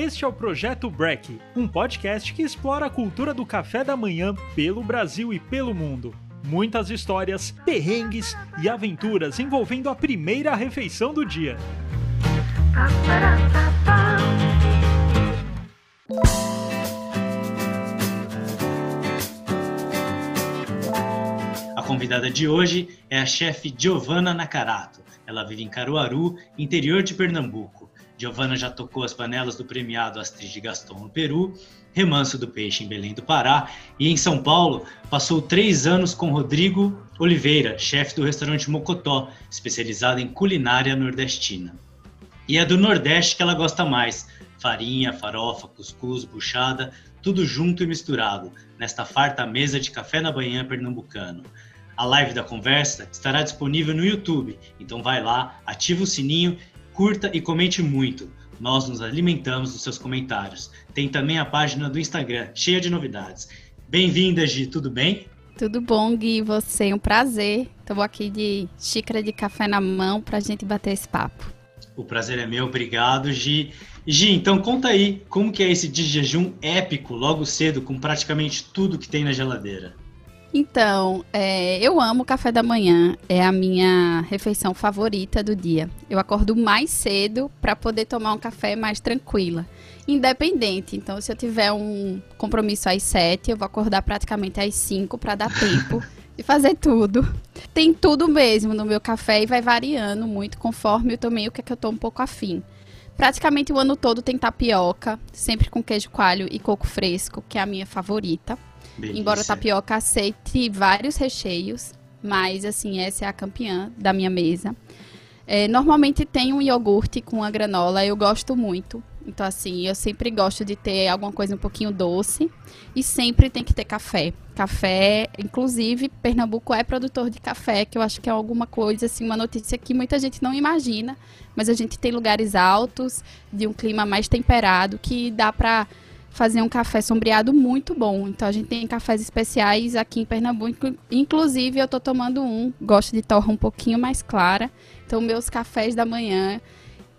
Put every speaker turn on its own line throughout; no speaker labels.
Este é o Projeto Break, um podcast que explora a cultura do café da manhã pelo Brasil e pelo mundo. Muitas histórias, perrengues e aventuras envolvendo a primeira refeição do dia.
A convidada de hoje é a chefe Giovanna Nakarato. Ela vive em Caruaru, interior de Pernambuco. Giovanna já tocou as panelas do premiado Astrid de Gaston no Peru, Remanso do Peixe em Belém do Pará e em São Paulo passou três anos com Rodrigo Oliveira, chefe do restaurante Mocotó, especializado em culinária nordestina. E é do Nordeste que ela gosta mais: farinha, farofa, cuscuz, buchada, tudo junto e misturado, nesta farta mesa de café na manhã pernambucano. A live da conversa estará disponível no YouTube, então vai lá, ativa o sininho curta e comente muito. Nós nos alimentamos dos seus comentários. Tem também a página do Instagram, cheia de novidades. Bem-vinda, Gi, tudo bem?
Tudo bom, Gui, você, um prazer. Estou aqui de xícara de café na mão para a gente bater esse papo.
O prazer é meu, obrigado, Gi. Gi, então conta aí, como que é esse de jejum épico, logo cedo, com praticamente tudo que tem na geladeira?
Então, é, eu amo café da manhã, é a minha refeição favorita do dia. Eu acordo mais cedo para poder tomar um café mais tranquila, independente. Então, se eu tiver um compromisso às 7, eu vou acordar praticamente às 5 para dar tempo de fazer tudo. Tem tudo mesmo no meu café e vai variando muito conforme eu tomei o que, é que eu tô um pouco afim. Praticamente o ano todo tem tapioca, sempre com queijo coalho e coco fresco, que é a minha favorita. Delícia. Embora a tapioca aceite vários recheios, mas assim, essa é a campeã da minha mesa. É, normalmente tem um iogurte com a granola, eu gosto muito. Então, assim, eu sempre gosto de ter alguma coisa um pouquinho doce e sempre tem que ter café. Café, inclusive, Pernambuco é produtor de café, que eu acho que é alguma coisa, assim, uma notícia que muita gente não imagina, mas a gente tem lugares altos, de um clima mais temperado, que dá para fazer um café sombreado muito bom. Então a gente tem cafés especiais aqui em Pernambuco. Inclusive eu tô tomando um, gosto de torra um pouquinho mais clara. Então meus cafés da manhã,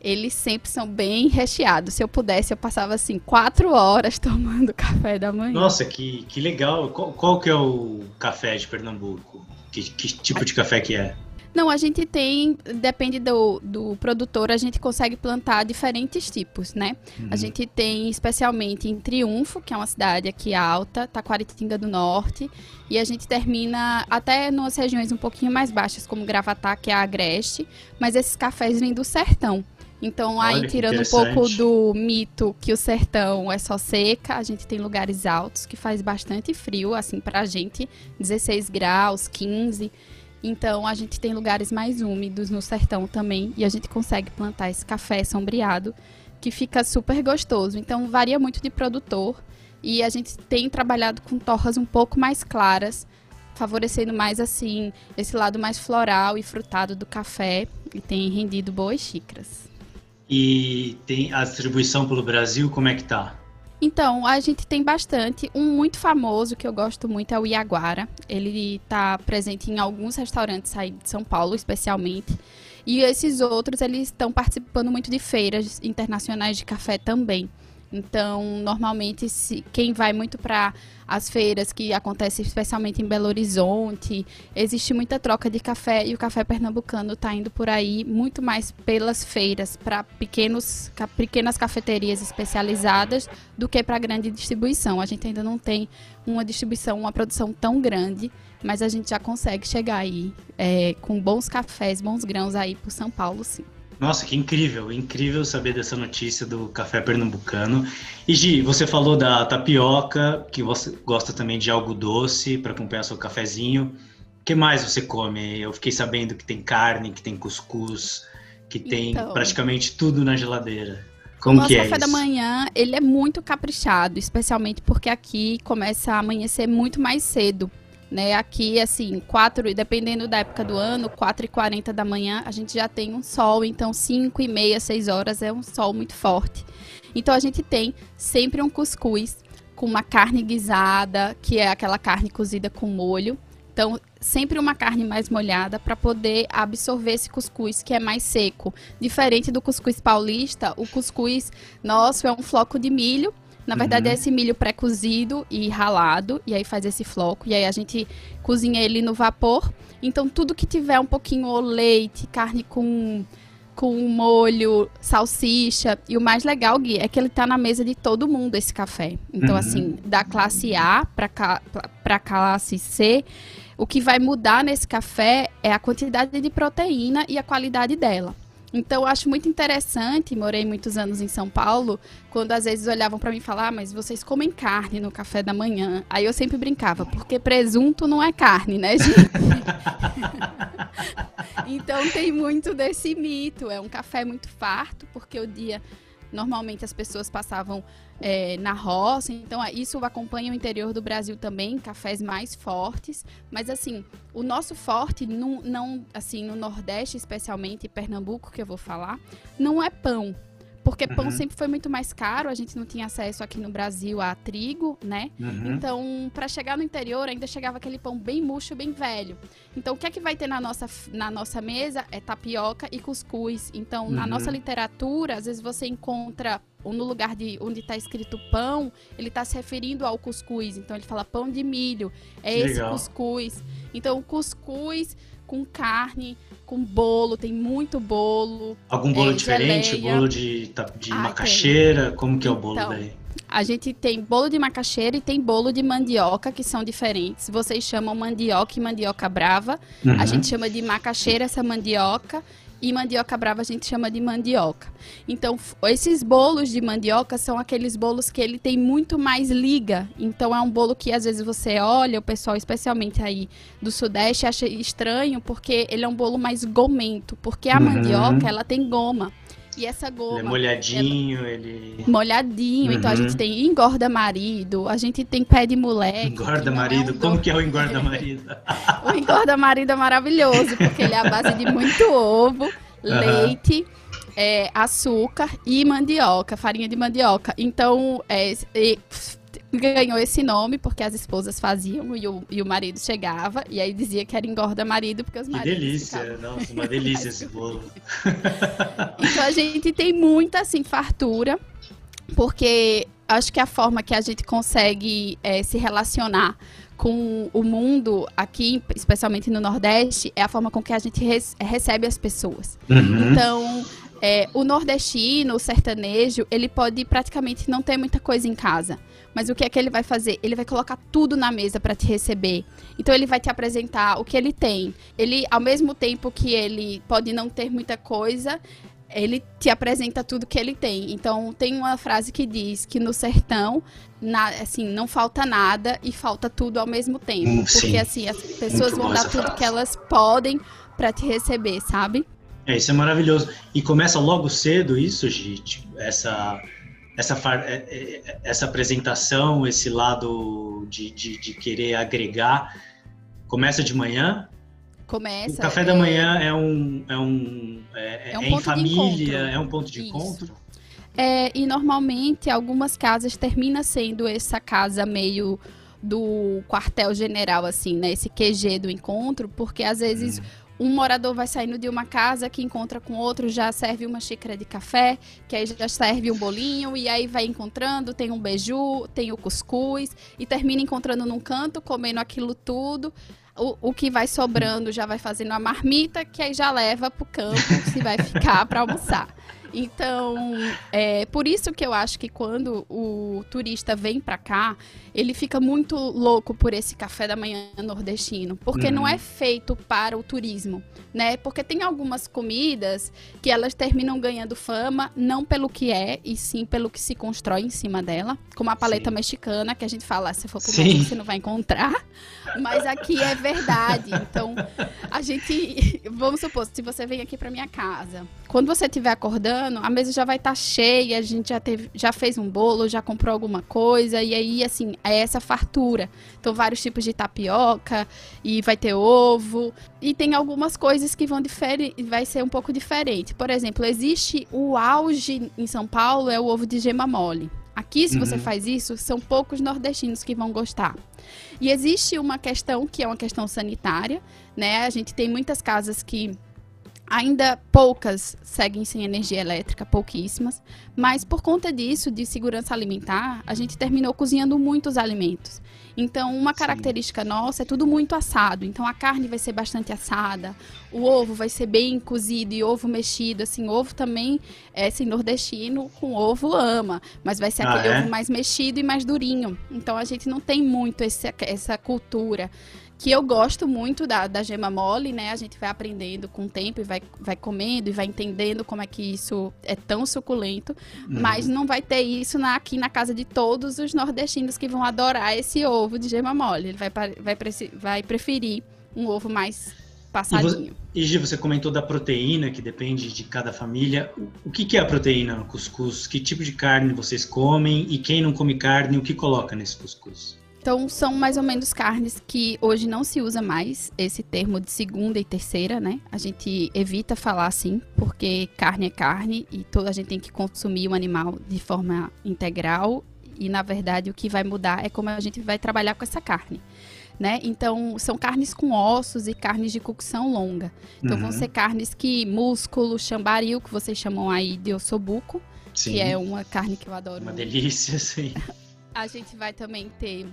eles sempre são bem recheados. Se eu pudesse, eu passava assim quatro horas tomando café da manhã.
Nossa, que, que legal. Qual, qual que é o café de Pernambuco? Que, que tipo de café que é?
Não, a gente tem, depende do, do produtor, a gente consegue plantar diferentes tipos, né? Uhum. A gente tem especialmente em Triunfo, que é uma cidade aqui alta, Taquaritinga do Norte, e a gente termina até nas regiões um pouquinho mais baixas, como Gravatá, que é a Agreste, mas esses cafés vêm do sertão. Então, Olha, aí tirando um pouco do mito que o sertão é só seca, a gente tem lugares altos que faz bastante frio, assim, pra gente, 16 graus, 15 então a gente tem lugares mais úmidos no sertão também e a gente consegue plantar esse café sombreado que fica super gostoso. Então varia muito de produtor e a gente tem trabalhado com torras um pouco mais claras, favorecendo mais assim esse lado mais floral e frutado do café e tem rendido boas xícaras.
E tem a distribuição pelo Brasil, como é que tá?
Então, a gente tem bastante. Um muito famoso que eu gosto muito é o Iaguara. Ele está presente em alguns restaurantes aí de São Paulo, especialmente. E esses outros, eles estão participando muito de feiras internacionais de café também. Então, normalmente, se, quem vai muito para as feiras que acontecem especialmente em Belo Horizonte, existe muita troca de café e o café pernambucano está indo por aí muito mais pelas feiras para pequenos pequenas cafeterias especializadas do que para grande distribuição. A gente ainda não tem uma distribuição, uma produção tão grande, mas a gente já consegue chegar aí é, com bons cafés, bons grãos aí por São Paulo, sim.
Nossa, que incrível, incrível saber dessa notícia do café pernambucano. E Gi, você falou da tapioca, que você gosta também de algo doce para acompanhar seu cafezinho. O que mais você come? Eu fiquei sabendo que tem carne, que tem cuscuz, que tem então, praticamente tudo na geladeira. Como
Nosso
que é
café
isso?
da manhã, ele é muito caprichado, especialmente porque aqui começa a amanhecer muito mais cedo. Né, aqui, assim, 4, dependendo da época do ano, 4 e 40 da manhã, a gente já tem um sol, então 5 e meia, 6 horas é um sol muito forte. Então a gente tem sempre um cuscuz com uma carne guisada, que é aquela carne cozida com molho. Então, sempre uma carne mais molhada para poder absorver esse cuscuz que é mais seco. Diferente do cuscuz paulista, o cuscuz nosso é um floco de milho. Na verdade, uhum. é esse milho pré-cozido e ralado, e aí faz esse floco, e aí a gente cozinha ele no vapor. Então, tudo que tiver um pouquinho ou leite, carne com com molho, salsicha. E o mais legal, Gui, é que ele tá na mesa de todo mundo, esse café. Então, uhum. assim, da classe A para classe C, o que vai mudar nesse café é a quantidade de proteína e a qualidade dela. Então, eu acho muito interessante, morei muitos anos em São Paulo, quando às vezes olhavam para mim e falavam, ah, mas vocês comem carne no café da manhã. Aí eu sempre brincava, porque presunto não é carne, né, gente? então tem muito desse mito. É um café muito farto, porque o dia normalmente as pessoas passavam é, na roça, então isso acompanha o interior do Brasil também, cafés mais fortes, mas assim, o nosso forte, não assim, no Nordeste especialmente, Pernambuco que eu vou falar, não é pão, porque pão uhum. sempre foi muito mais caro, a gente não tinha acesso aqui no Brasil a trigo, né? Uhum. Então, para chegar no interior, ainda chegava aquele pão bem murcho, bem velho. Então, o que é que vai ter na nossa, na nossa mesa é tapioca e cuscuz. Então, uhum. na nossa literatura, às vezes você encontra no lugar de onde está escrito pão, ele está se referindo ao cuscuz. Então, ele fala pão de milho. É esse cuscuz. Então, o cuscuz com carne, com bolo, tem muito bolo.
Algum bolo é, diferente? Geleia. Bolo de, de macaxeira? Tem. Como que é o bolo então, daí?
A gente tem bolo de macaxeira e tem bolo de mandioca, que são diferentes. Vocês chamam mandioca e mandioca brava. Uhum. A gente chama de macaxeira essa mandioca e mandioca brava a gente chama de mandioca. Então, esses bolos de mandioca são aqueles bolos que ele tem muito mais liga. Então, é um bolo que às vezes você olha, o pessoal, especialmente aí do Sudeste, acha estranho, porque ele é um bolo mais gomento. Porque a uhum. mandioca, ela tem goma. E essa goma. Ele
é molhadinho, ela... ele.
Molhadinho. Uhum. Então a gente uhum. tem engorda marido, a gente tem pé de moleque.
Engorda marido? É um Como que é o engorda marido?
o engorda marido é maravilhoso, porque ele é a base de muito ovo, uhum. leite. É, açúcar e mandioca, farinha de mandioca. Então, é, ganhou esse nome porque as esposas faziam e o, e o marido chegava e aí dizia que era engorda marido porque os
que
maridos
delícia, ficavam... nossa, uma delícia esse bolo.
então a gente tem muita assim fartura porque acho que a forma que a gente consegue é, se relacionar com o mundo aqui, especialmente no Nordeste, é a forma com que a gente recebe as pessoas. Uhum. Então, é, o nordestino, o sertanejo, ele pode praticamente não ter muita coisa em casa. Mas o que é que ele vai fazer? Ele vai colocar tudo na mesa para te receber. Então ele vai te apresentar o que ele tem. Ele, ao mesmo tempo que ele pode não ter muita coisa, ele te apresenta tudo que ele tem. Então tem uma frase que diz que no sertão, na, assim, não falta nada e falta tudo ao mesmo tempo. Hum, porque assim, as pessoas Muito vão dar tudo frase. que elas podem para te receber, sabe?
É, isso é maravilhoso. E começa logo cedo isso, gente, essa essa, é, é, essa apresentação, esse lado de, de, de, querer agregar, começa de manhã?
Começa.
O café é... da manhã é um. É, um, é, é um em família, é um ponto de Isso. encontro?
É, e normalmente algumas casas termina sendo essa casa meio do quartel-general, assim, né? Esse QG do encontro, porque às vezes hum um morador vai saindo de uma casa que encontra com outro, já serve uma xícara de café, que aí já serve um bolinho, e aí vai encontrando, tem um beiju, tem o cuscuz, e termina encontrando num canto, comendo aquilo tudo. O, o que vai sobrando já vai fazendo a marmita, que aí já leva pro campo, se vai ficar para almoçar. Então, é por isso que eu acho que quando o turista vem para cá, ele fica muito louco por esse café da manhã nordestino, porque uhum. não é feito para o turismo, né? Porque tem algumas comidas que elas terminam ganhando fama não pelo que é, e sim pelo que se constrói em cima dela, como a paleta sim. mexicana, que a gente fala, se for pro Brasil, você não vai encontrar, mas aqui é verdade. Então, a gente, vamos supor, se você vem aqui para minha casa, quando você estiver acordando, a mesa já vai estar tá cheia, a gente já teve, já fez um bolo, já comprou alguma coisa e aí assim, é essa fartura. Então, vários tipos de tapioca e vai ter ovo. E tem algumas coisas que vão diferir, vai ser um pouco diferente. Por exemplo, existe o auge em São Paulo é o ovo de gema mole. Aqui, se você
Uhum.
faz isso, são poucos nordestinos que vão gostar. E existe uma questão que é uma questão sanitária, né? A gente tem muitas casas que ainda poucas seguem sem energia elétrica, pouquíssimas, mas por conta disso, de segurança alimentar, a gente terminou cozinhando muitos alimentos. Então, uma
Sim.
característica nossa é tudo muito assado. Então, a carne vai ser bastante assada, o ovo vai ser bem cozido e ovo mexido. Assim, ovo também, é, assim, nordestino com ovo ama, mas vai ser
Ah,
aquele
é?
ovo mais mexido e mais durinho. Então, a gente não tem muito esse, essa cultura que eu gosto muito da, da gema mole, né? A gente vai aprendendo com o tempo e vai, vai comendo e vai entendendo como é que isso é tão suculento.
Uhum.
Mas não vai ter isso na- aqui na casa de todos os nordestinos que vão adorar esse ovo de gema mole. Ele vai, vai, vai preferir um ovo mais passadinho.
E Gi, você comentou da proteína, que depende de cada família. O- O que que é a proteína no cuscuz? Que tipo de carne vocês comem? E quem não come carne, o que coloca nesse cuscuz?
Então, são mais ou menos carnes que hoje não se usa mais esse termo de segunda e terceira, né? A gente evita falar assim, porque carne é carne e toda a gente tem que consumir o animal de forma integral. E, na verdade, o que vai mudar é como a gente vai trabalhar com essa carne. Né? Então, são carnes com ossos e carnes de cocção longa. Então, vão
Uhum.
ser carnes que músculo, chambaril, que vocês chamam aí de ossobuco,
Sim,
que é uma carne que eu adoro
uma delícia, sim.
A gente vai também ter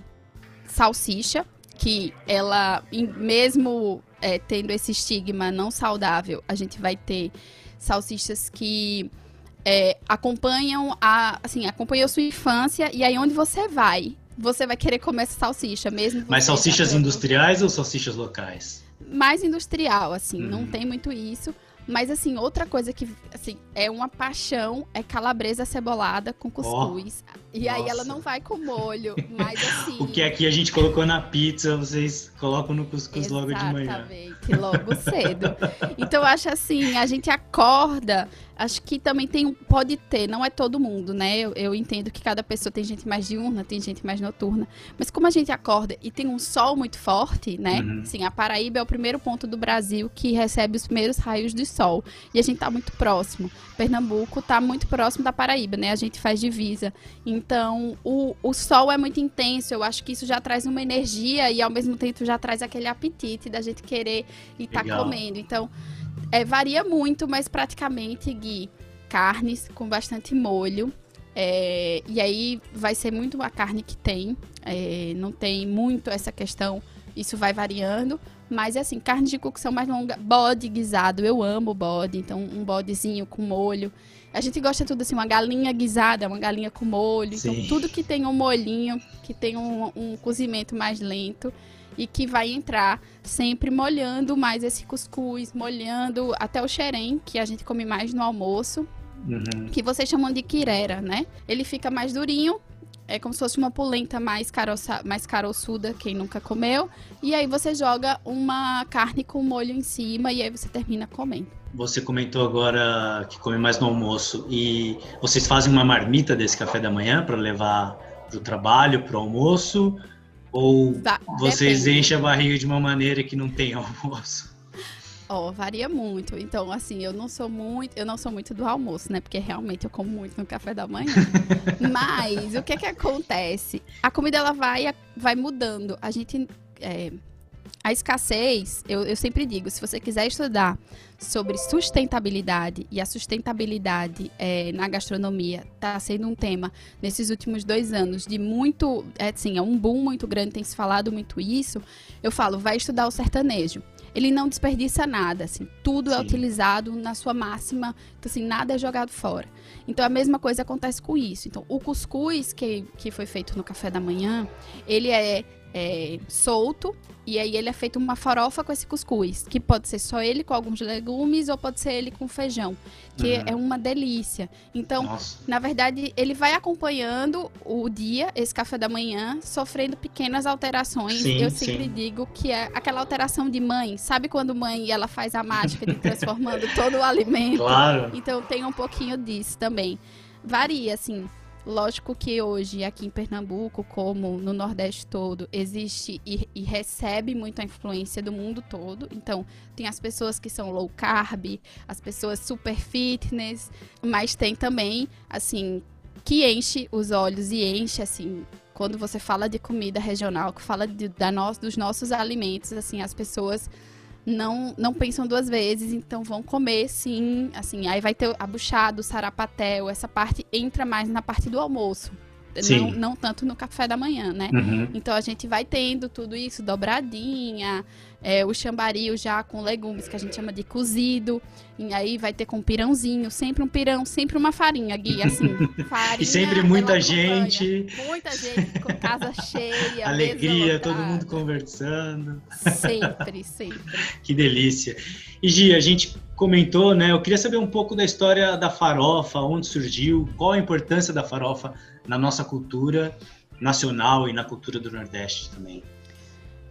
salsicha, que ela, mesmo é, tendo esse estigma não saudável, a gente vai ter salsichas que é, acompanham a, assim, acompanham a sua infância e aí onde você vai, você vai querer comer essa salsicha mesmo.
Mas salsichas
provou.
industriais ou salsichas locais?
mais industrial, assim,
Uhum.
não tem muito isso. Mas, assim, outra coisa que, assim, é uma paixão é calabresa cebolada com cuscuz. e aí ela
nossa.
não vai com molho, mas assim...
O que aqui a gente colocou na pizza, vocês colocam no cuscuz logo de manhã.
Exatamente, logo cedo. Então, eu acho assim, a gente acorda, acho que também tem um, pode ter, não é todo mundo, né? Eu, eu entendo que cada pessoa tem gente mais diurna, tem gente mais noturna. Mas como a gente acorda e tem um sol muito forte, né?
Uhum.
Assim, a Paraíba é o primeiro ponto do Brasil que recebe os primeiros raios de sol. E a gente tá muito próximo. Pernambuco tá muito próximo da Paraíba, né? A gente faz divisa. Então, o, o sol é muito intenso. Eu acho que isso já traz uma energia e ao mesmo tempo já traz aquele apetite da gente querer e tá
Legal.
comendo. Então, é, varia muito, mas praticamente, Gui, carnes com bastante molho. É, e aí vai ser muito a carne que tem. é, não tem muito essa questão. Isso vai variando. Mas é assim, carne de cocção mais longa, bode guisado. Eu amo bode. Então, um bodezinho com molho. A gente gosta tudo assim, uma galinha guisada, uma galinha com molho.
Sim.
Então, tudo que tem um molhinho, que tem um, um cozimento mais lento e que vai entrar sempre molhando mais esse cuscuz, molhando até o xerém, que a gente come mais no almoço,
Uhum.
que vocês chamam de quirera, né? Ele fica mais durinho, é como se fosse uma polenta mais, caroça, mais caroçuda, quem nunca comeu. E aí você joga uma carne com molho em cima e aí você termina comendo.
Você comentou agora que come mais no almoço e vocês fazem uma marmita desse café da manhã para levar para o trabalho, para o almoço? Ou
Va-
vocês
depende.
enchem a barriga de uma maneira que não tem almoço?
Ó, varia muito. Então, assim, eu não sou muito, eu não sou muito do almoço, né? Porque realmente eu como muito no café da manhã. Mas o que é que acontece? A comida ela vai, vai mudando. A gente é, a escassez, eu, eu sempre digo, se você quiser estudar sobre sustentabilidade e a sustentabilidade é, na gastronomia está sendo um tema nesses últimos dois anos de muito, é, assim, é um boom muito grande, tem se falado muito isso. Eu falo, vai estudar o sertanejo. Ele não desperdiça nada, assim, tudo é
Sim.
utilizado na sua máxima, então assim, nada é jogado fora. Então a mesma coisa acontece com isso. Então, o cuscuz que, que foi feito no café da manhã, ele é, é solto e aí ele é feito uma farofa com esse cuscuz, que pode ser só ele com alguns legumes ou pode ser ele com feijão, que
Uhum.
é uma delícia. Então,
Nossa,
na verdade, ele vai acompanhando o dia, esse café da manhã, sofrendo pequenas alterações.
Sim,
Eu sempre
sim.
digo que é aquela alteração de mãe. Sabe quando mãe ela faz a mágica de transformando todo o alimento?
claro.
Então tem um pouquinho disso também. Varia, assim. Lógico que hoje, aqui em Pernambuco, como no Nordeste todo, existe e, e recebe muita influência do mundo todo. Então, tem as pessoas que são low carb, as pessoas super fitness, mas tem também, assim, que enche os olhos e enche, assim, quando você fala de comida regional, que fala de, da no, dos nossos alimentos, assim, as pessoas não, não pensam duas vezes, então vão comer sim, assim, aí vai ter a buchada, o sarapatel, essa parte entra mais na parte do almoço. Não, não, tanto no café da manhã, né? Uhum. Então a gente vai tendo tudo isso, dobradinha, é, o chambaril já com legumes, que a gente chama de cozido. E aí vai ter com pirãozinho, sempre um pirão, sempre uma farinha, Gui, assim. Farinha,
e sempre muita gente.
Muita gente, com casa cheia.
Alegria, todo mundo conversando.
Sempre, sempre.
que delícia. E Gi, a gente comentou, né? Eu queria saber um pouco da história da farofa, onde surgiu, qual a importância da farofa na nossa cultura nacional e na cultura do Nordeste também.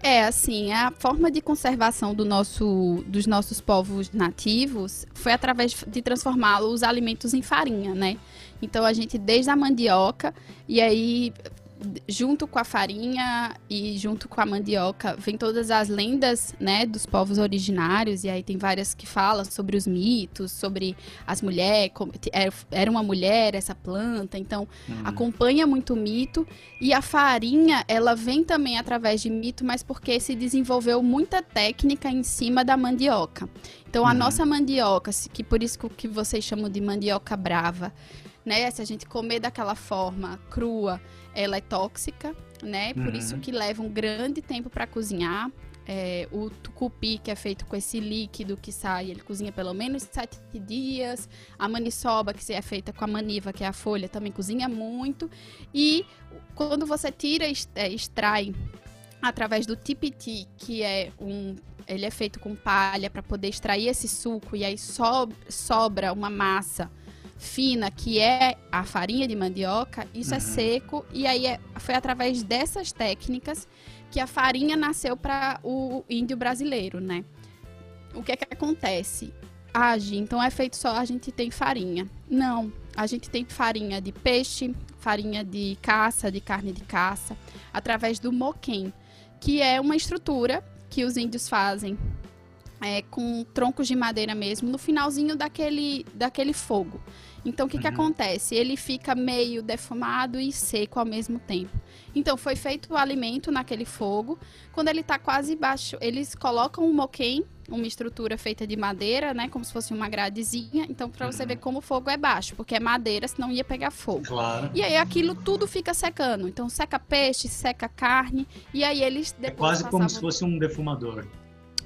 É, assim, a forma de conservação do nosso, dos nossos povos nativos foi através de transformar os alimentos em farinha, né? Então a gente desde a mandioca e aí junto com a farinha e junto com a mandioca, vem todas as lendas, né, dos povos originários, e aí tem várias que falam sobre os mitos, sobre as mulheres, era uma mulher essa planta, então hum. acompanha muito o mito, e a farinha, ela vem também através de mito, mas porque se desenvolveu muita técnica em cima da mandioca. Então a uhum. nossa mandioca, que por isso que vocês chamam de mandioca brava, né, se a gente comer daquela forma crua, ela é tóxica, né? Por uhum. isso que leva um grande tempo para cozinhar. É, o tucupi, que é feito com esse líquido que sai, ele cozinha pelo menos sete dias. A maniçoba, que é feita com a maniva, que é a folha, também cozinha muito. E quando você tira, é, extrai através do tipiti, que é um ele é feito com palha para poder extrair esse suco e aí so, sobra uma massa fina, que é a farinha de mandioca, isso é uhum. é seco. E aí é, foi através dessas técnicas que a farinha nasceu para o índio brasileiro, né? O que é que acontece? Age, então é feito só a gente tem farinha. Não, a gente tem farinha de peixe, farinha de caça, de carne de caça, através do moquém, que é uma estrutura que os índios fazem é, com troncos de madeira mesmo, no finalzinho daquele, daquele fogo. Então, o que, uhum. que acontece? Ele fica meio defumado e seco ao mesmo tempo. Então, foi feito o alimento naquele fogo. Quando ele está quase baixo, eles colocam um moquém, uma estrutura feita de madeira, né? Como se fosse uma gradezinha. Então, para você uhum. ver como o fogo é baixo, porque é madeira, senão ia pegar fogo.
Claro.
E aí aquilo tudo fica secando. Então, seca peixe, seca carne. E aí eles
depois. É quase passavam... como se fosse um defumador.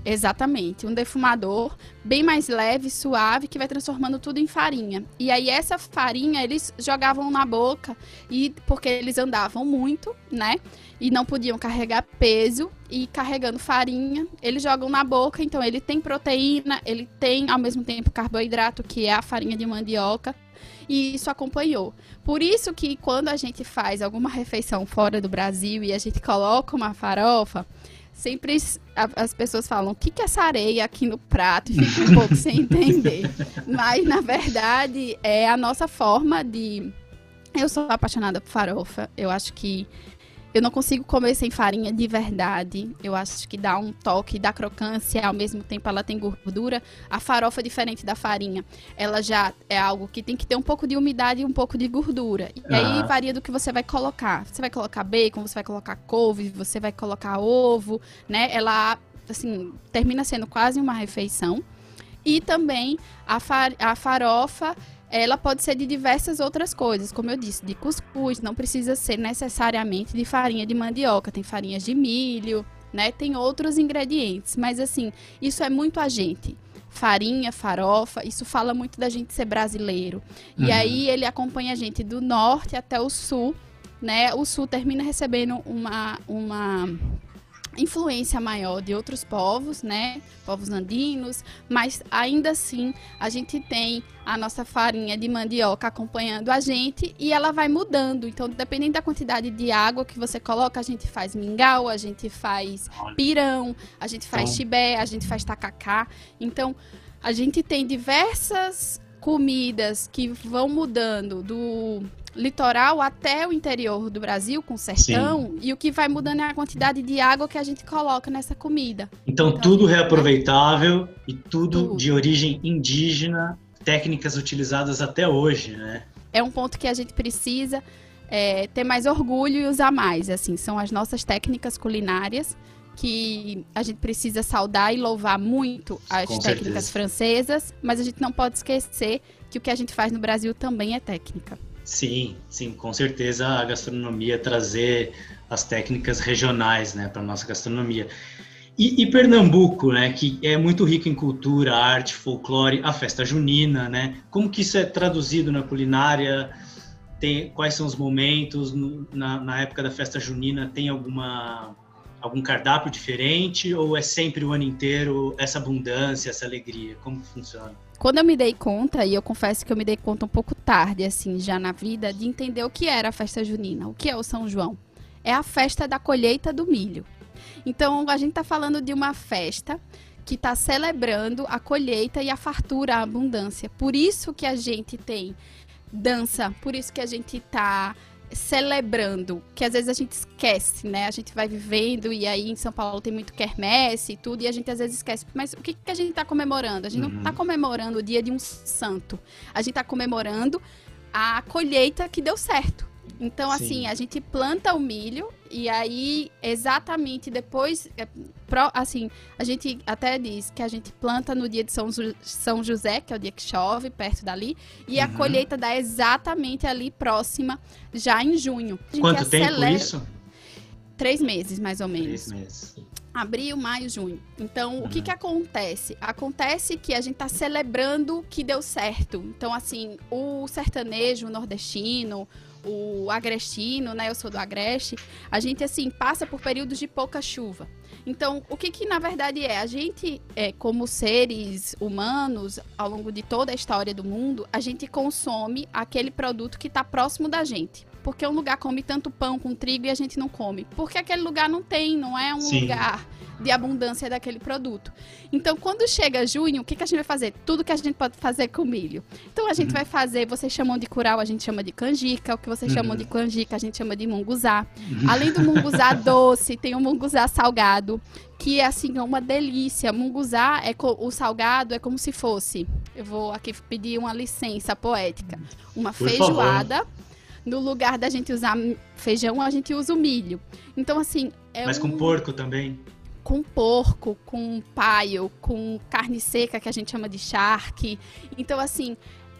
Exatamente, um defumador bem mais leve, suave, que vai transformando tudo em farinha. E aí essa farinha eles jogavam na boca e porque eles andavam muito, né? E não podiam carregar peso e carregando farinha, eles jogam na boca, então ele tem proteína, ele tem ao mesmo tempo carboidrato, que é a farinha de mandioca, e isso acompanhou. Por isso que quando a gente faz alguma refeição fora do Brasil e a gente coloca uma farofa, sempre as pessoas falam o que, que é essa areia aqui no prato e fica um pouco sem entender. Mas, na verdade, é a nossa forma de. Eu sou apaixonada por farofa. Eu acho que eu não consigo comer sem farinha de verdade. Eu acho que dá um toque, dá crocância, ao mesmo tempo ela tem gordura. A farofa é diferente da farinha. Ela já é algo que tem que ter um pouco de umidade e um pouco de gordura. E ah. aí varia do que você vai colocar. Você vai colocar bacon, você vai colocar couve, você vai colocar ovo, né? Ela assim, termina sendo quase uma refeição. E também a, far a farofa ela pode ser de diversas outras coisas, como eu disse, de cuscuz, não precisa ser necessariamente de farinha de mandioca, tem farinhas de milho, né? Tem outros ingredientes, mas assim, isso é muito a gente. Farinha, farofa, isso fala muito da gente ser brasileiro. Uhum. E aí ele acompanha a gente do norte até o sul, né? O sul termina recebendo uma uma influência maior de outros povos, né? Povos andinos, mas ainda assim a gente tem a nossa farinha de mandioca acompanhando a gente e ela vai mudando. Então, dependendo da quantidade de água que você coloca, a gente faz mingau, a gente faz pirão, a gente faz então chibé, a gente faz tacacá. Então, a gente tem diversas comidas que vão mudando do litoral até o interior do Brasil, com sertão, Sim. e o que vai mudando é a quantidade de água que a gente coloca nessa comida.
Então, então tudo reaproveitável e tudo, tudo, de origem indígena, técnicas utilizadas até hoje, né?
é um ponto que a gente precisa é, ter mais orgulho e usar mais. Assim, são as nossas técnicas culinárias que a gente precisa saudar e louvar muito as
Com
técnicas
certeza.
francesas, mas a gente não pode esquecer que o que a gente faz no Brasil também é técnica.
Sim, sim, com certeza a gastronomia trazer as técnicas regionais, né, para nossa gastronomia. E, e Pernambuco, né, que é muito rico em cultura, arte, folclore, a festa junina, né? Como que isso é traduzido na culinária? Tem quais são os momentos no- na, na época da festa junina? Tem alguma algum cardápio diferente ou é sempre o ano inteiro essa abundância, essa alegria? Como que funciona?
Quando eu me dei conta, e eu confesso que eu me dei conta um pouco tarde, assim, já na vida, de entender o que era a festa junina, o que é o São João. É a festa da colheita do milho. Então, a gente está falando de uma festa que está celebrando a colheita e a fartura, a abundância. Por isso que a gente tem dança, por isso que a gente está celebrando, que às vezes a gente esquece, né? A gente vai vivendo e aí em São Paulo tem muito quermesse e tudo, e a gente às vezes esquece. Mas o que, que a gente está comemorando? A gente não
Uhum.
está comemorando o dia de um santo. A gente está comemorando a colheita que deu certo. Então,
Sim.
assim, a gente planta o milho e aí, exatamente depois, é, pro- assim, a gente até diz que a gente planta no dia de São, São José, que é o dia que chove, perto dali, e a
Uhum.
colheita dá exatamente ali próxima, já em junho. A
Quanto tempo
acelera-
isso?
Três meses, mais ou menos
Três meses.
abril, maio, junho. Então, o que
Uhum.
que acontece? Acontece que a gente tá celebrando que deu certo. Então, assim, o sertanejo, o nordestino, o agrestino, né? Eu sou do agreste. A gente, assim, passa por períodos de pouca chuva. Então, o que que na verdade é? A gente, é, como seres humanos, ao longo de toda a história do mundo, a gente consome aquele produto que está próximo da gente. Porque um lugar come tanto pão com trigo e a gente não come. Porque aquele lugar não tem, não é um
Sim.
lugar de abundância daquele produto. Então, quando chega junho, o que, que a gente vai fazer? Tudo que a gente pode fazer com milho. Então, a gente
Uhum.
vai fazer, vocês chamam de curau, a gente chama de canjica. O que vocês chamam
Uhum.
de canjica, a gente chama de munguzá. Além do munguzá doce, tem o munguzá salgado, que é assim, é uma delícia. Munguzá, é o salgado é como se fosse, eu vou aqui pedir uma licença poética, uma
Por
feijoada. No lugar da gente usar feijão, a gente usa o milho. Então, assim, é
Mas com
um-
porco também?
com porco, com paio, com carne seca que a gente chama de charque. Então, assim,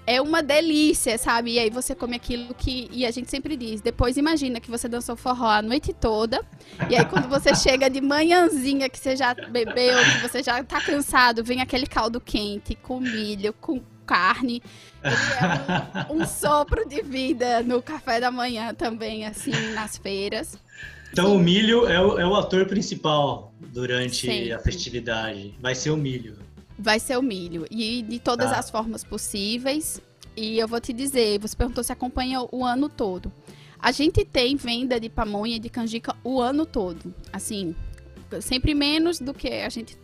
é uma delícia, sabe? E aí você come aquilo que. E a gente sempre diz. Depois imagina que você dançou forró a noite toda. E aí quando você chega de manhãzinha, que você já bebeu, que você já tá cansado, vem aquele caldo quente, com milho, com carne. Ele é um, um sopro de vida no café da manhã também, assim, nas feiras.
Então
Sim.
o milho é o, é o ator principal durante
Sempre.
a festividade. Vai ser o milho.
Vai ser o milho. E de todas
Tá.
as formas possíveis. E eu vou te dizer, você perguntou se acompanha o ano todo. A gente tem venda de pamonha e de canjica o ano todo. Assim, sempre menos do que a gente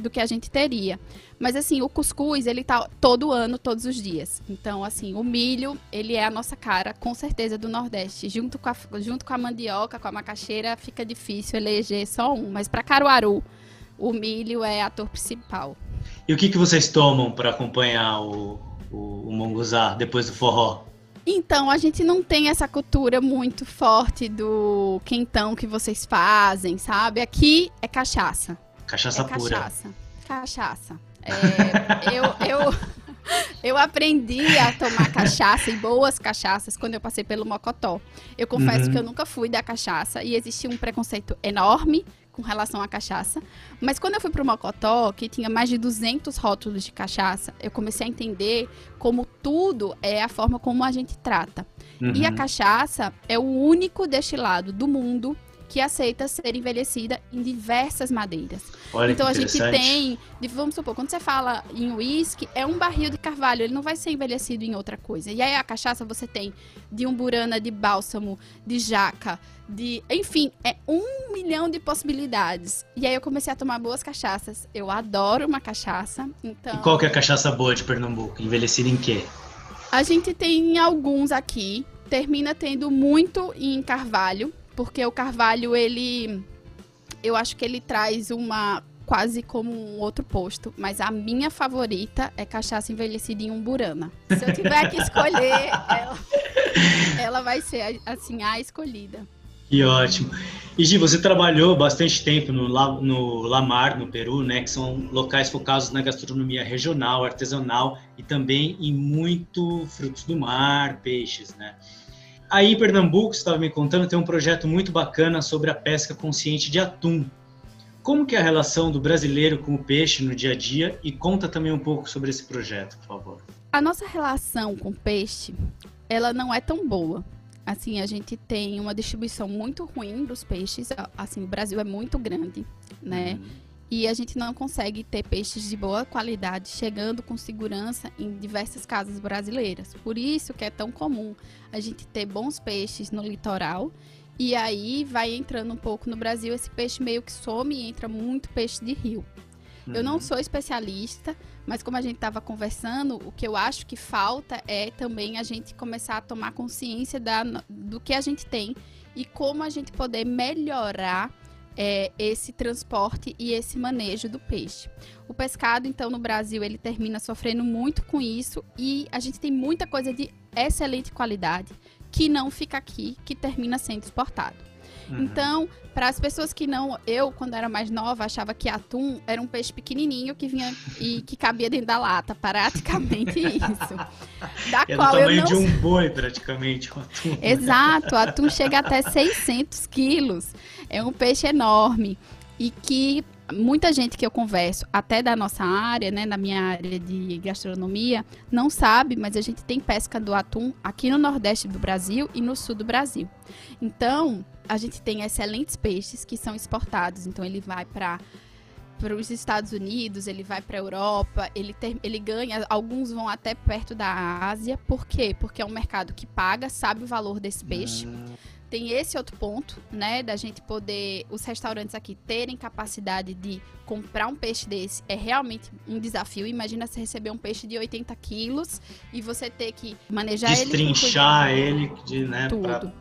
do que a gente teria. Mas assim, o cuscuz, ele tá todo ano, todos os dias. Então, assim, o milho, ele é a nossa cara, com certeza, do Nordeste. Junto com a, junto com a mandioca, com a macaxeira, fica difícil eleger só um. Mas para Caruaru, o milho é ator principal.
E o que, que vocês tomam para acompanhar o, o, o monguzá depois do forró?
Então, a gente não tem essa cultura muito forte do quentão que vocês fazem, sabe? Aqui é cachaça.
Cachaça
é
pura.
cachaça. Cachaça. É, eu, eu, eu aprendi a tomar cachaça e boas cachaças quando eu passei pelo Mocotó. Eu confesso
Uhum.
que eu nunca fui da cachaça e existia um preconceito enorme com relação à cachaça. Mas quando eu fui pro Mocotó, que tinha mais de 200 rótulos de cachaça, eu comecei a entender como tudo é a forma como a gente trata. E a
Uhum.
cachaça é o único destilado do mundo que aceita ser envelhecida em diversas madeiras.
Olha
então
que
a gente tem, vamos supor, quando você fala em uísque, é um barril de carvalho, ele não vai ser envelhecido em outra coisa. E aí a cachaça você tem de umburana, de bálsamo, de jaca, de, enfim, é um milhão de possibilidades. E aí eu comecei a tomar boas cachaças. Eu adoro uma cachaça, então
E qual que é a cachaça boa de Pernambuco? Envelhecida em quê?
a gente tem alguns aqui. Termina tendo muito em carvalho, porque o carvalho ele eu acho que ele traz uma quase como um outro posto, mas a minha favorita é cachaça envelhecida em umburana. Se eu tiver que escolher, ela, ela vai ser assim a escolhida.
Que ótimo. E Gi, você trabalhou bastante tempo no, no Lamar, no Peru, né, que são locais focados na gastronomia regional, artesanal e também em muito frutos do mar, peixes, né? Aí em Pernambuco, você estava me contando, tem um projeto muito bacana sobre a pesca consciente de atum. Como que é a relação do brasileiro com o peixe no dia a dia? E conta também um pouco sobre esse projeto, por favor.
A nossa relação com o peixe, ela não é tão boa. Assim, a gente tem uma distribuição muito ruim dos peixes. Assim, o Brasil é muito grande, né? Uhum. E a gente não consegue ter peixes de boa qualidade chegando com segurança em diversas casas brasileiras. Por isso que é tão comum a gente ter bons peixes no litoral. E aí vai entrando um pouco no Brasil, esse peixe meio que some e entra muito peixe de rio. Uhum. Eu não uhum. sou especialista, mas como a gente estava conversando, o que eu acho que falta é também a gente começar a tomar consciência da, do que a gente tem e como a gente poder melhorar é, esse transporte e esse manejo do peixe. O pescado, então, no Brasil, ele termina sofrendo muito com isso e a gente tem muita coisa de excelente qualidade que não fica aqui, que termina sendo exportado. Uhum. Então, para as pessoas que não. Eu, quando era mais nova, achava que atum era um peixe pequenininho que vinha e que cabia dentro da lata. Praticamente isso.
Da é qual do tamanho eu não... de um boi, praticamente, o atum.
Exato, o atum chega até 600 quilos. É um peixe enorme. E que muita gente que eu converso, até da nossa área, né, na minha área de gastronomia, não sabe, mas a gente tem pesca do atum aqui no Nordeste do Brasil e no Sul do Brasil. Então, a gente tem excelentes peixes que são exportados. Então, ele vai para para os Estados Unidos, ele vai para a Europa, ele, ter, ele ganha, alguns vão até perto da Ásia. Por quê? Porque é um mercado que paga, sabe o valor desse peixe. Hum tem esse outro ponto, né, da gente poder, os restaurantes aqui terem capacidade de comprar um peixe desse é realmente um desafio. Imagina você receber um peixe de 80 quilos e você ter que manejar
Destrinchar ele, de, né, tudo.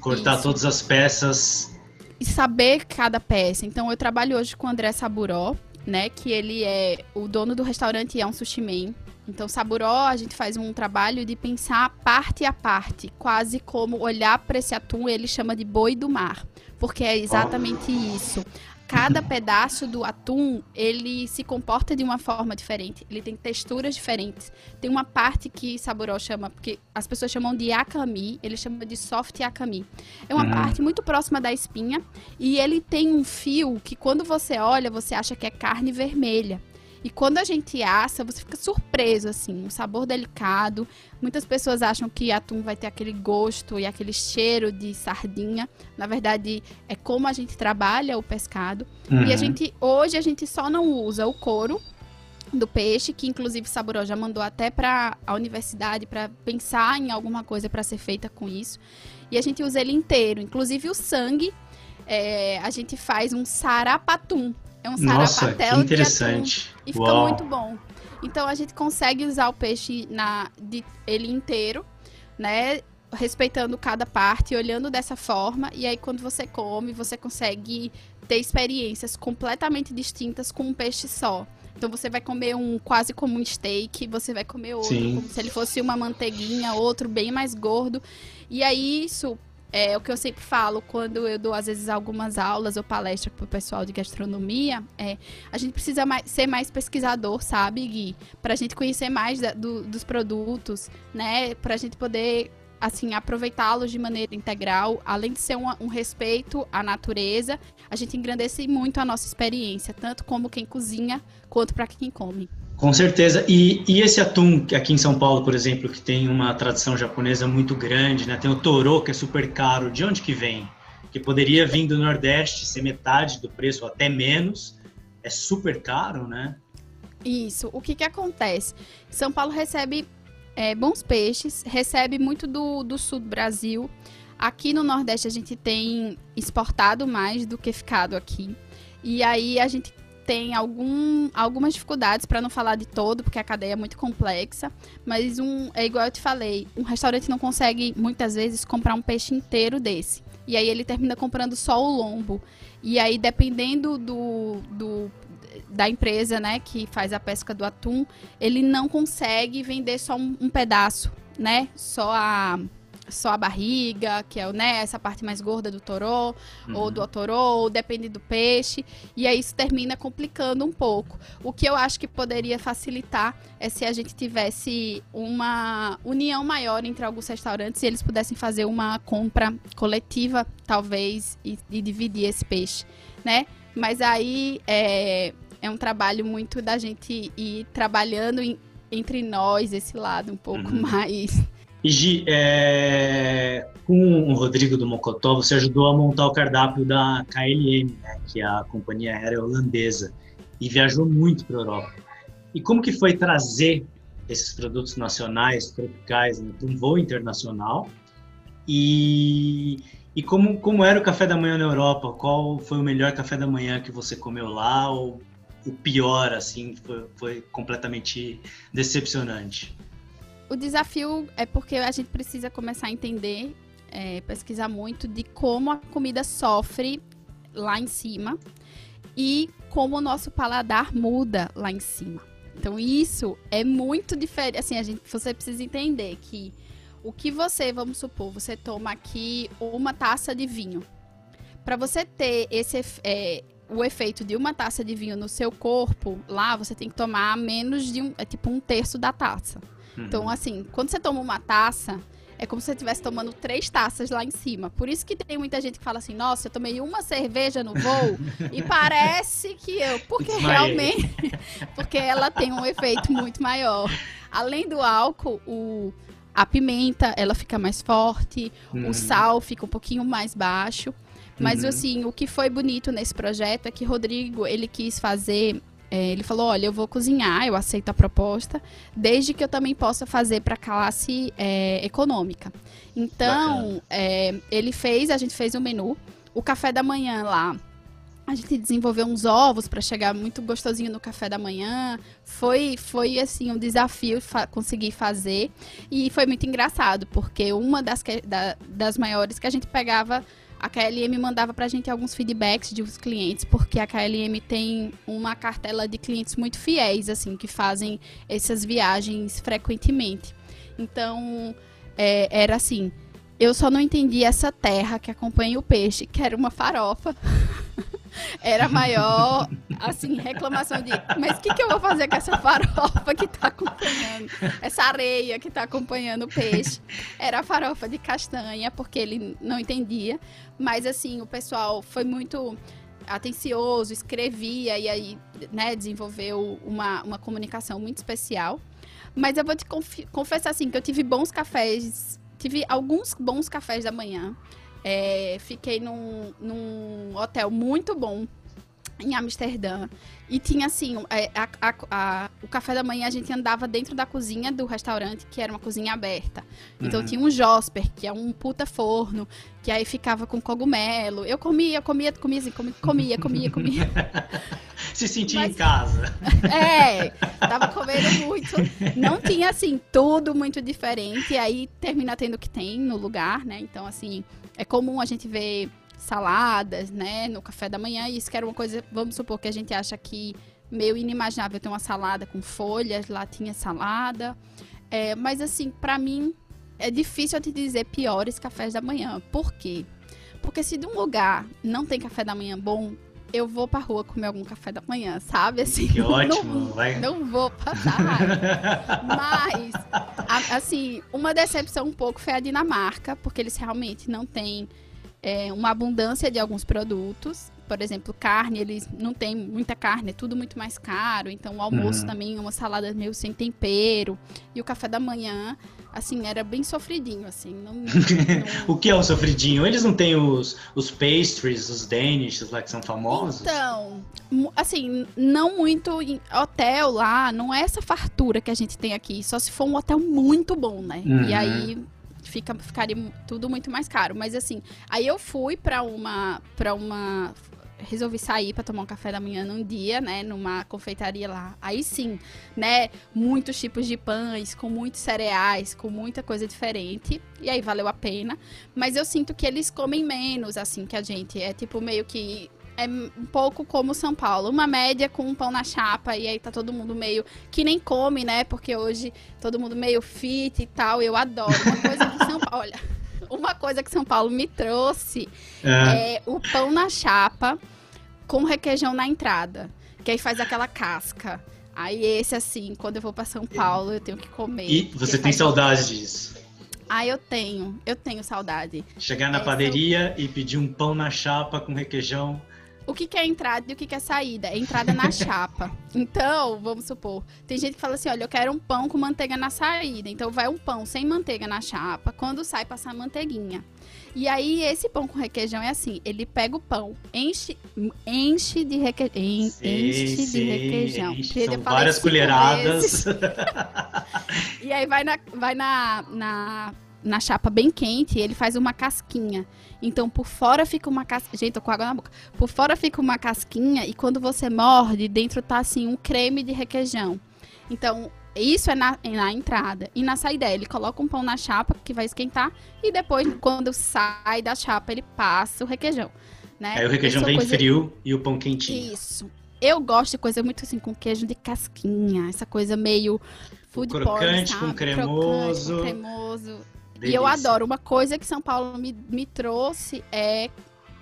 cortar Isso. todas as peças.
E saber cada peça. Então, eu trabalho hoje com o André Saburó, né, que ele é o dono do restaurante e é um sushi man. Então, Saburó, a gente faz um trabalho de pensar parte a parte, quase como olhar para esse atum, ele chama de boi do mar, porque é exatamente oh. isso. Cada pedaço do atum, ele se comporta de uma forma diferente, ele tem texturas diferentes. Tem uma parte que Saburó chama, porque as pessoas chamam de akami, ele chama de soft akami. É uma uhum. parte muito próxima da espinha e ele tem um fio que quando você olha, você acha que é carne vermelha. E quando a gente assa, você fica surpreso, assim, um sabor delicado. Muitas pessoas acham que atum vai ter aquele gosto e aquele cheiro de sardinha. Na verdade, é como a gente trabalha o pescado. Uhum. E a uhum. gente, hoje, a gente só não usa o couro do peixe, que inclusive Saburó já mandou até para a universidade para pensar em alguma coisa para ser feita com isso. E a gente usa ele inteiro, inclusive o sangue. É, a gente faz um sarapatum, é um sarapatel
Nossa, interessante.
e fica Uau. muito bom. Então a gente consegue usar o peixe na de, ele inteiro, né? Respeitando cada parte, olhando dessa forma, e aí quando você come, você consegue ter experiências completamente distintas com um peixe só. Então você vai comer um quase como um steak, você vai comer outro Sim. como se ele fosse uma manteiguinha, outro bem mais gordo. E aí isso é o que eu sempre falo quando eu dou, às vezes, algumas aulas ou palestras para o pessoal de gastronomia. É, a gente precisa mais, ser mais pesquisador, sabe, Gui? Para a gente conhecer mais da, do, dos produtos, né? Para a gente poder, assim, aproveitá-los de maneira integral. Além de ser um, um respeito à natureza, a gente engrandece muito a nossa experiência, tanto como quem cozinha, quanto para quem come.
Com certeza. E, e, esse atum aqui em São Paulo, por exemplo, que tem uma tradição japonesa muito grande, né? Tem o toro, que é super caro. De onde que vem? Que poderia vir do Nordeste, ser metade do preço, ou até menos. É super caro, né?
Isso. O que que acontece? São Paulo recebe é, bons peixes, recebe muito do, do sul do Brasil. Aqui no Nordeste a gente tem exportado mais do que ficado aqui. E aí a gente tem algum, algumas dificuldades, para não falar de todo, porque a cadeia é muito complexa. Mas um, é igual eu te falei, um restaurante não consegue muitas vezes comprar um peixe inteiro desse. E aí ele termina comprando só o lombo. E aí, dependendo do, do da empresa, né, que faz a pesca do atum, ele não consegue vender só um, um pedaço, né? Só a só a barriga, que é né, essa parte mais gorda do torô, uhum. ou do otorô, ou depende do peixe, e aí isso termina complicando um pouco. O que eu acho que poderia facilitar é se a gente tivesse uma união maior entre alguns restaurantes e eles pudessem fazer uma compra coletiva, talvez, e, e dividir esse peixe, né? Mas aí é, é um trabalho muito da gente ir trabalhando em, entre nós, esse lado um pouco uhum. mais
e Gi, é, com o Rodrigo do Mocotó, você ajudou a montar o cardápio da KLM, né, que é a companhia aérea holandesa, e viajou muito para a Europa. E como que foi trazer esses produtos nacionais, tropicais, né, para um voo internacional? E, e como, como era o café da manhã na Europa? Qual foi o melhor café da manhã que você comeu lá? Ou o pior, assim, foi, foi completamente decepcionante?
o desafio é porque a gente precisa começar a entender, é, pesquisar muito de como a comida sofre lá em cima e como o nosso paladar muda lá em cima. Então isso é muito diferente. Assim, a gente, você precisa entender que o que você, vamos supor, você toma aqui uma taça de vinho. Para você ter esse é, o efeito de uma taça de vinho no seu corpo, lá você tem que tomar menos de um, é tipo um terço da taça. Então, uhum. assim, quando você toma uma taça, é como se você estivesse tomando três taças lá em cima. Por isso que tem muita gente que fala assim: nossa, eu tomei uma cerveja no voo e parece que eu. Porque realmente. porque ela tem um efeito muito maior. Além do álcool, o, a pimenta ela fica mais forte, uhum. o sal fica um pouquinho mais baixo. Mas, uhum. assim, o que foi bonito nesse projeto é que Rodrigo, ele quis fazer é, ele falou: olha, eu vou cozinhar, eu aceito a proposta, desde que eu também possa fazer para classe é, econômica. Então, é, ele fez, a gente fez um menu. O café da manhã lá, a gente desenvolveu uns ovos para chegar muito gostosinho no café da manhã. Foi, foi assim, um desafio fa conseguir fazer. E foi muito engraçado, porque uma das, que, da, das maiores que a gente pegava a KLM mandava pra gente alguns feedbacks de os clientes, porque a KLM tem uma cartela de clientes muito fiéis, assim, que fazem essas viagens frequentemente. Então, é, era assim, eu só não entendi essa terra que acompanha o peixe, que era uma farofa. era maior, assim, reclamação de, mas o que, que eu vou fazer com essa farofa que está acompanhando, essa areia que está acompanhando o peixe? Era a farofa de castanha, porque ele não entendia, mas assim, o pessoal foi muito atencioso, escrevia e aí, né, desenvolveu uma, uma comunicação muito especial. Mas eu vou te confessar assim que eu tive bons cafés, tive alguns bons cafés da manhã. É, fiquei num, num hotel muito bom em Amsterdã. E tinha assim, é, a, a, a, o café da manhã a gente andava dentro da cozinha do restaurante, que era uma cozinha aberta. Então uhum. tinha um Josper, que é um puta forno, que aí ficava com cogumelo. Eu comia, comia, comia assim, comia, comia, comia. comia.
Se sentia Mas, em casa.
É, tava comendo. Não tinha assim, tudo muito diferente. E aí termina tendo o que tem no lugar, né? Então, assim, é comum a gente ver saladas, né, no café da manhã. E isso que era uma coisa, vamos supor que a gente acha que meio inimaginável ter uma salada com folhas, lá tinha salada. É, mas assim, para mim é difícil te dizer piores cafés da manhã. Por quê? Porque se de um lugar não tem café da manhã bom, eu vou pra rua comer algum café da manhã, sabe? Assim,
que ótimo,
não,
vai.
Não vou passar. Mas, assim, uma decepção um pouco foi a Dinamarca, porque eles realmente não têm é, uma abundância de alguns produtos. Por exemplo, carne, eles não tem muita carne, é tudo muito mais caro. Então, o almoço uhum. também, uma salada meio sem tempero. E o café da manhã, assim, era bem sofridinho, assim. Não, não...
o que é o sofridinho? Eles não têm os, os pastries, os danishes lá que são famosos?
Então, assim, não muito hotel lá, não é essa fartura que a gente tem aqui. Só se for um hotel muito bom, né? Uhum. E aí fica, ficaria tudo muito mais caro. Mas assim, aí eu fui para uma para uma resolvi sair para tomar um café da manhã num dia, né, numa confeitaria lá. Aí sim, né, muitos tipos de pães, com muitos cereais, com muita coisa diferente. E aí valeu a pena. Mas eu sinto que eles comem menos assim que a gente. É tipo meio que é um pouco como São Paulo. Uma média com um pão na chapa e aí tá todo mundo meio que nem come, né? Porque hoje todo mundo meio fit e tal. Eu adoro. Uma coisa que São Paulo, olha, uma coisa que São Paulo me trouxe é, é o pão na chapa com requeijão na entrada, que aí faz aquela casca. Aí esse assim, quando eu vou para São Paulo, eu tenho que comer.
E você tem saudade disso?
Ah, eu tenho. Eu tenho saudade.
Chegar na padaria eu... e pedir um pão na chapa com requeijão.
O que, que é entrada e o que, que é saída? É entrada na chapa. Então, vamos supor, tem gente que fala assim: olha, eu quero um pão com manteiga na saída. Então, vai um pão sem manteiga na chapa. Quando sai, passar manteiguinha. E aí, esse pão com requeijão é assim: ele pega o pão, enche, enche de, reque... En, enche sim, de requeijão.
Enche, são várias colheradas.
e aí, vai na, vai na, na na chapa bem quente, ele faz uma casquinha. Então, por fora fica uma casquinha. Gente, tô com água na boca. Por fora fica uma casquinha e quando você morde, dentro tá assim um creme de requeijão. Então, isso é na, é na entrada. E na saída, ele coloca um pão na chapa que vai esquentar e depois, quando sai da chapa, ele passa o requeijão. Né?
Aí o requeijão vem coisa... frio e o pão quentinho.
Isso. Eu gosto de coisa muito assim, com queijo de casquinha, essa coisa meio food
crocante porn, com cremoso.
Crocante, com cremoso. Delícia. E eu adoro. Uma coisa que São Paulo me, me trouxe é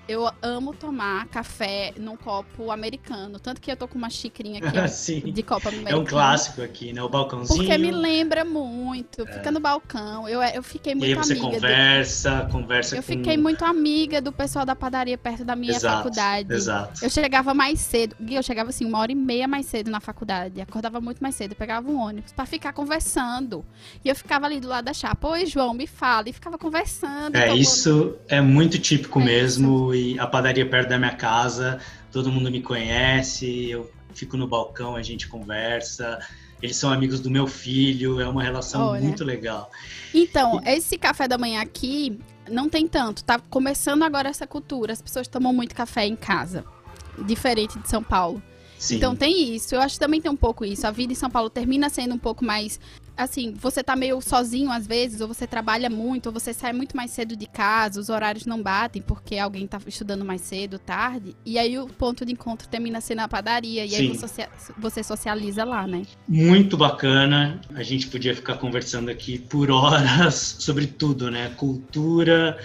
eu amo tomar café num copo americano. Tanto que eu tô com uma xicrinha aqui de copo americano.
É um clássico aqui, né? O balcãozinho.
Porque me lembra muito. É. Fica no balcão. Eu, eu fiquei muito amiga. E aí
você conversa, do... conversa
Eu
com...
fiquei muito amiga do pessoal da padaria perto da minha
exato,
faculdade.
Exato.
Eu chegava mais cedo. Eu chegava assim, uma hora e meia mais cedo na faculdade. Acordava muito mais cedo. Pegava um ônibus para ficar conversando. E eu ficava ali do lado da chapa. Oi, João, me fala. E ficava conversando.
É, isso é muito típico é mesmo. Isso e a padaria perto da minha casa, todo mundo me conhece, eu fico no balcão, a gente conversa. Eles são amigos do meu filho, é uma relação Olha. muito legal.
Então, esse café da manhã aqui não tem tanto, tá começando agora essa cultura. As pessoas tomam muito café em casa, diferente de São Paulo. Sim. Então tem isso. Eu acho que também tem um pouco isso. A vida em São Paulo termina sendo um pouco mais assim, você tá meio sozinho às vezes, ou você trabalha muito, ou você sai muito mais cedo de casa, os horários não batem porque alguém tá estudando mais cedo, tarde, e aí o ponto de encontro termina sendo a padaria, e Sim. aí você, você socializa lá, né?
Muito bacana, a gente podia ficar conversando aqui por horas sobre tudo, né? Cultura.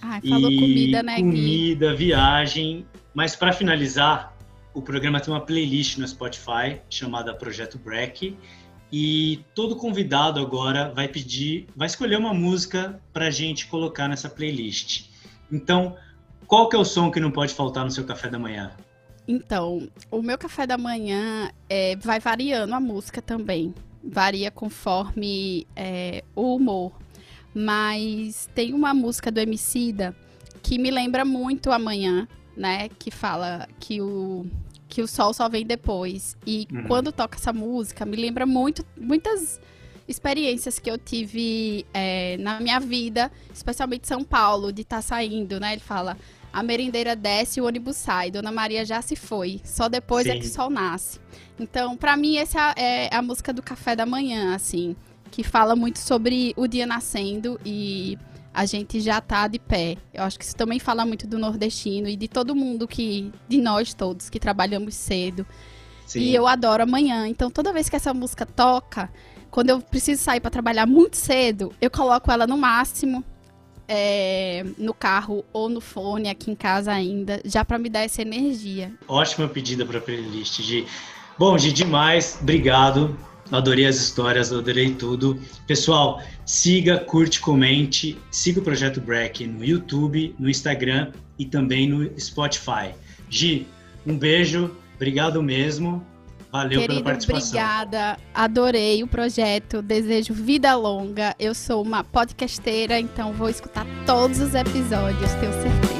Ai, falou e comida, né?
Comida, viagem. Mas para finalizar, o programa tem uma playlist no Spotify chamada Projeto Break e todo convidado agora vai pedir, vai escolher uma música para gente colocar nessa playlist. Então, qual que é o som que não pode faltar no seu café da manhã?
Então, o meu café da manhã é, vai variando a música também. Varia conforme é, o humor. Mas tem uma música do Emicida que me lembra muito amanhã, né? Que fala que o que o sol só vem depois. E uhum. quando toca essa música, me lembra muito, muitas experiências que eu tive é, na minha vida, especialmente São Paulo, de estar tá saindo, né? Ele fala, a merendeira desce, o ônibus sai, Dona Maria já se foi, só depois Sim. é que o sol nasce. Então, para mim, essa é a música do café da manhã, assim, que fala muito sobre o dia nascendo e a gente já tá de pé. Eu acho que isso também fala muito do nordestino e de todo mundo que, de nós todos que trabalhamos cedo. Sim. E eu adoro amanhã. Então toda vez que essa música toca, quando eu preciso sair para trabalhar muito cedo, eu coloco ela no máximo é, no carro ou no fone aqui em casa ainda, já para me dar essa energia.
Ótima pedida para playlist, Gi. Bom, Gi, demais. Obrigado Adorei as histórias, adorei tudo. Pessoal, siga, curte, comente, siga o Projeto Break no YouTube, no Instagram e também no Spotify. Gi, um beijo, obrigado mesmo. Valeu
Querido,
pela participação.
Obrigada, adorei o projeto, desejo vida longa. Eu sou uma podcasteira, então vou escutar todos os episódios, tenho certeza.